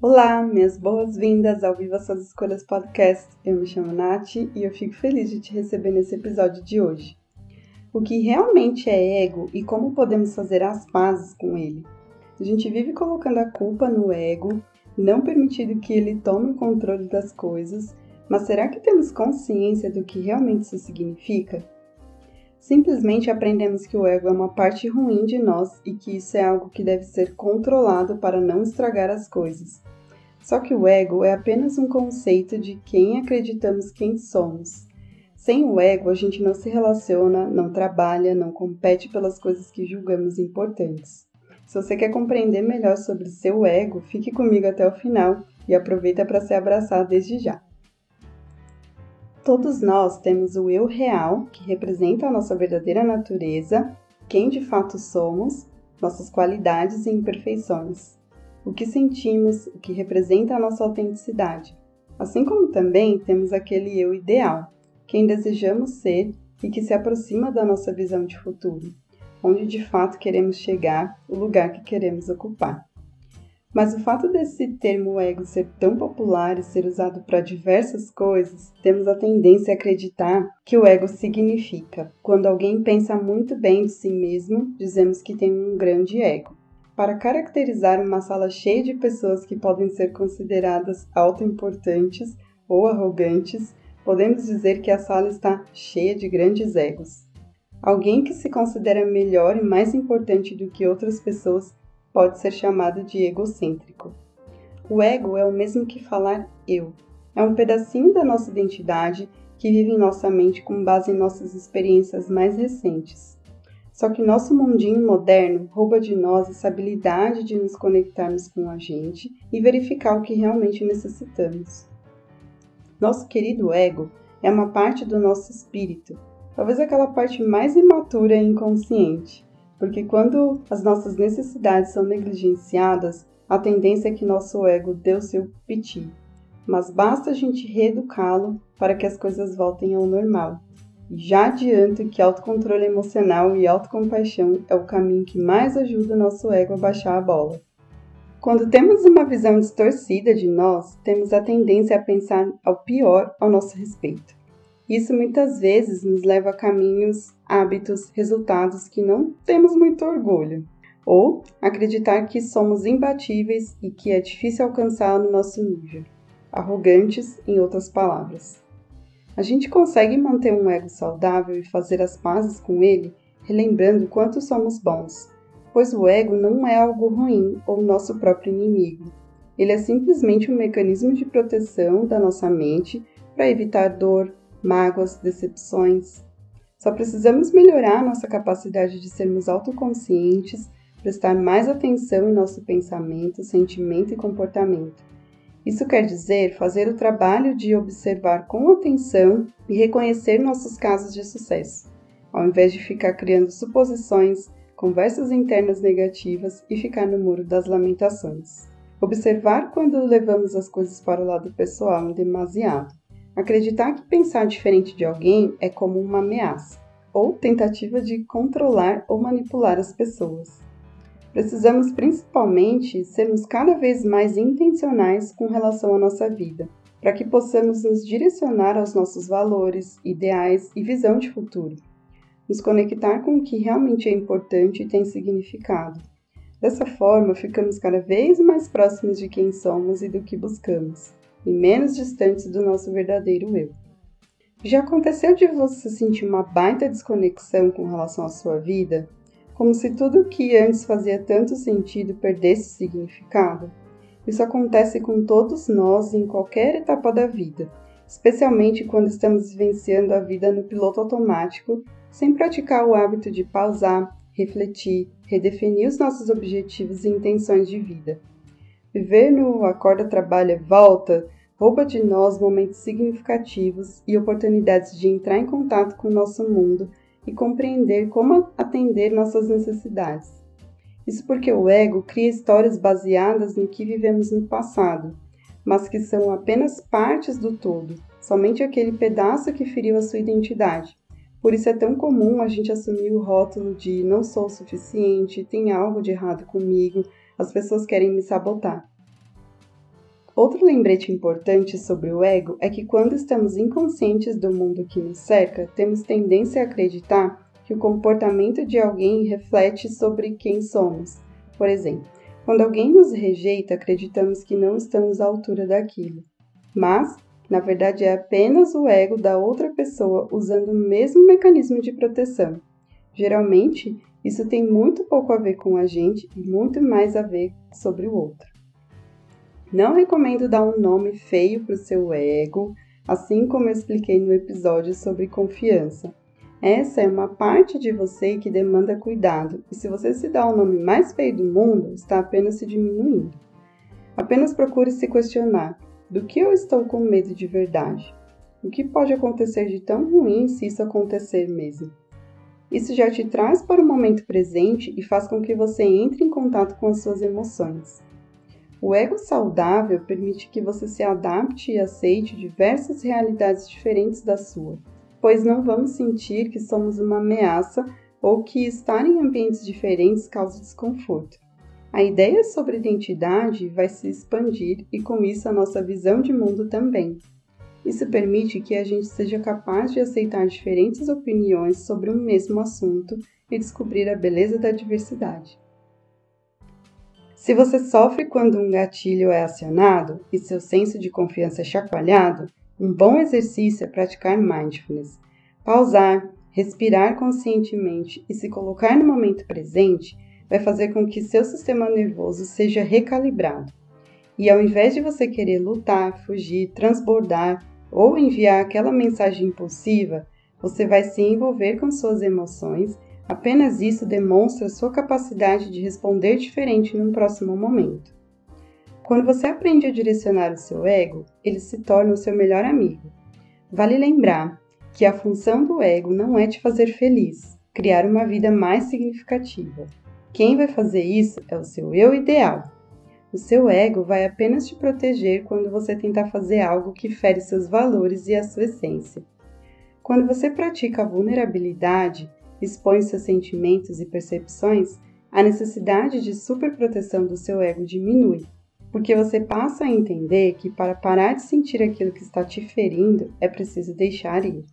Olá, minhas boas-vindas ao Viva Suas Escolhas Podcast. Eu me chamo Nath e eu fico feliz de te receber nesse episódio de hoje. O que realmente é ego e como podemos fazer as pazes com ele? A gente vive colocando a culpa no ego, não permitindo que ele tome o controle das coisas, mas será que temos consciência do que realmente isso significa? Simplesmente aprendemos que o ego é uma parte ruim de nós e que isso é algo que deve ser controlado para não estragar as coisas. Só que o ego é apenas um conceito de quem acreditamos quem somos. Sem o ego, a gente não se relaciona, não trabalha, não compete pelas coisas que julgamos importantes. Se você quer compreender melhor sobre seu ego, fique comigo até o final e aproveita para se abraçar desde já. Todos nós temos o eu real, que representa a nossa verdadeira natureza, quem de fato somos, nossas qualidades e imperfeições o que sentimos, o que representa a nossa autenticidade. Assim como também temos aquele eu ideal, quem desejamos ser e que se aproxima da nossa visão de futuro, onde de fato queremos chegar, o lugar que queremos ocupar. Mas o fato desse termo ego ser tão popular e ser usado para diversas coisas, temos a tendência a acreditar que o ego significa. Quando alguém pensa muito bem de si mesmo, dizemos que tem um grande ego. Para caracterizar uma sala cheia de pessoas que podem ser consideradas autoimportantes ou arrogantes, podemos dizer que a sala está cheia de grandes egos. Alguém que se considera melhor e mais importante do que outras pessoas pode ser chamado de egocêntrico. O ego é o mesmo que falar eu. É um pedacinho da nossa identidade que vive em nossa mente com base em nossas experiências mais recentes. Só que nosso mundinho moderno rouba de nós essa habilidade de nos conectarmos com a gente e verificar o que realmente necessitamos. Nosso querido ego é uma parte do nosso espírito, talvez aquela parte mais imatura e inconsciente, porque quando as nossas necessidades são negligenciadas, a tendência é que nosso ego dê o seu piti. Mas basta a gente reeducá-lo para que as coisas voltem ao normal já adianto que autocontrole emocional e autocompaixão é o caminho que mais ajuda o nosso ego a baixar a bola. Quando temos uma visão distorcida de nós, temos a tendência a pensar ao pior ao nosso respeito. Isso muitas vezes nos leva a caminhos, hábitos, resultados que não temos muito orgulho, ou acreditar que somos imbatíveis e que é difícil alcançar no nosso nível. Arrogantes, em outras palavras. A gente consegue manter um ego saudável e fazer as pazes com ele, relembrando quanto somos bons, pois o ego não é algo ruim ou nosso próprio inimigo. Ele é simplesmente um mecanismo de proteção da nossa mente para evitar dor, mágoas, decepções. Só precisamos melhorar nossa capacidade de sermos autoconscientes, prestar mais atenção em nosso pensamento, sentimento e comportamento isso quer dizer fazer o trabalho de observar com atenção e reconhecer nossos casos de sucesso, ao invés de ficar criando suposições, conversas internas negativas e ficar no muro das lamentações. Observar quando levamos as coisas para o lado pessoal em demasiado. Acreditar que pensar diferente de alguém é como uma ameaça ou tentativa de controlar ou manipular as pessoas. Precisamos principalmente sermos cada vez mais intencionais com relação à nossa vida, para que possamos nos direcionar aos nossos valores, ideais e visão de futuro. Nos conectar com o que realmente é importante e tem significado. Dessa forma, ficamos cada vez mais próximos de quem somos e do que buscamos, e menos distantes do nosso verdadeiro eu. Já aconteceu de você sentir uma baita desconexão com relação à sua vida? como se tudo o que antes fazia tanto sentido perdesse significado. Isso acontece com todos nós em qualquer etapa da vida, especialmente quando estamos vivenciando a vida no piloto automático, sem praticar o hábito de pausar, refletir, redefinir os nossos objetivos e intenções de vida. Viver no acorda, trabalha, volta rouba de nós momentos significativos e oportunidades de entrar em contato com o nosso mundo e compreender como atender nossas necessidades. Isso porque o ego cria histórias baseadas no que vivemos no passado, mas que são apenas partes do todo, somente aquele pedaço que feriu a sua identidade. Por isso é tão comum a gente assumir o rótulo de não sou o suficiente, tem algo de errado comigo, as pessoas querem me sabotar. Outro lembrete importante sobre o ego é que quando estamos inconscientes do mundo que nos cerca, temos tendência a acreditar que o comportamento de alguém reflete sobre quem somos. Por exemplo, quando alguém nos rejeita, acreditamos que não estamos à altura daquilo. Mas, na verdade, é apenas o ego da outra pessoa usando o mesmo mecanismo de proteção. Geralmente, isso tem muito pouco a ver com a gente e muito mais a ver sobre o outro. Não recomendo dar um nome feio para o seu ego, assim como eu expliquei no episódio sobre confiança. Essa é uma parte de você que demanda cuidado, e se você se dá o nome mais feio do mundo, está apenas se diminuindo. Apenas procure se questionar: do que eu estou com medo de verdade? O que pode acontecer de tão ruim se isso acontecer mesmo? Isso já te traz para o momento presente e faz com que você entre em contato com as suas emoções. O ego saudável permite que você se adapte e aceite diversas realidades diferentes da sua, pois não vamos sentir que somos uma ameaça ou que estar em ambientes diferentes causa desconforto. A ideia sobre identidade vai se expandir e com isso a nossa visão de mundo também. Isso permite que a gente seja capaz de aceitar diferentes opiniões sobre um mesmo assunto e descobrir a beleza da diversidade. Se você sofre quando um gatilho é acionado e seu senso de confiança é chacoalhado, um bom exercício é praticar mindfulness. Pausar, respirar conscientemente e se colocar no momento presente vai fazer com que seu sistema nervoso seja recalibrado. E ao invés de você querer lutar, fugir, transbordar ou enviar aquela mensagem impulsiva, você vai se envolver com suas emoções Apenas isso demonstra sua capacidade de responder diferente num próximo momento. Quando você aprende a direcionar o seu ego, ele se torna o seu melhor amigo. Vale lembrar que a função do ego não é te fazer feliz, criar uma vida mais significativa. Quem vai fazer isso é o seu eu ideal. O seu ego vai apenas te proteger quando você tentar fazer algo que fere seus valores e a sua essência. Quando você pratica a vulnerabilidade, expõe seus sentimentos e percepções, a necessidade de superproteção do seu ego diminui, porque você passa a entender que para parar de sentir aquilo que está te ferindo é preciso deixar ir.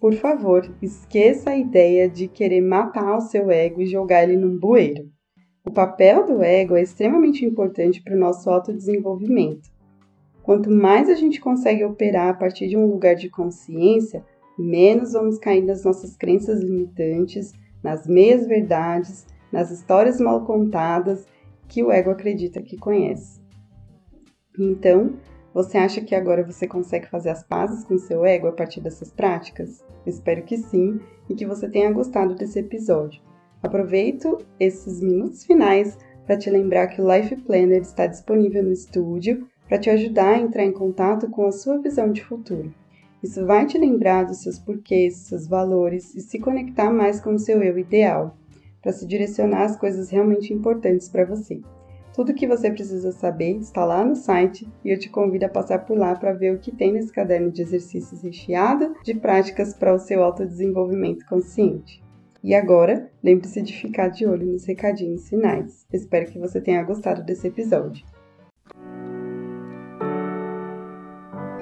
Por favor, esqueça a ideia de querer matar o seu ego e jogar ele num bueiro. O papel do ego é extremamente importante para o nosso autodesenvolvimento. Quanto mais a gente consegue operar a partir de um lugar de consciência, menos vamos cair nas nossas crenças limitantes, nas meias verdades, nas histórias mal contadas que o ego acredita que conhece. Então, você acha que agora você consegue fazer as pazes com seu ego a partir dessas práticas? Espero que sim e que você tenha gostado desse episódio. Aproveito esses minutos finais para te lembrar que o Life Planner está disponível no estúdio para te ajudar a entrar em contato com a sua visão de futuro. Isso vai te lembrar dos seus porquês, seus valores e se conectar mais com o seu eu ideal, para se direcionar às coisas realmente importantes para você. Tudo o que você precisa saber está lá no site e eu te convido a passar por lá para ver o que tem nesse caderno de exercícios recheado de práticas para o seu autodesenvolvimento consciente. E agora, lembre-se de ficar de olho nos recadinhos finais. Espero que você tenha gostado desse episódio.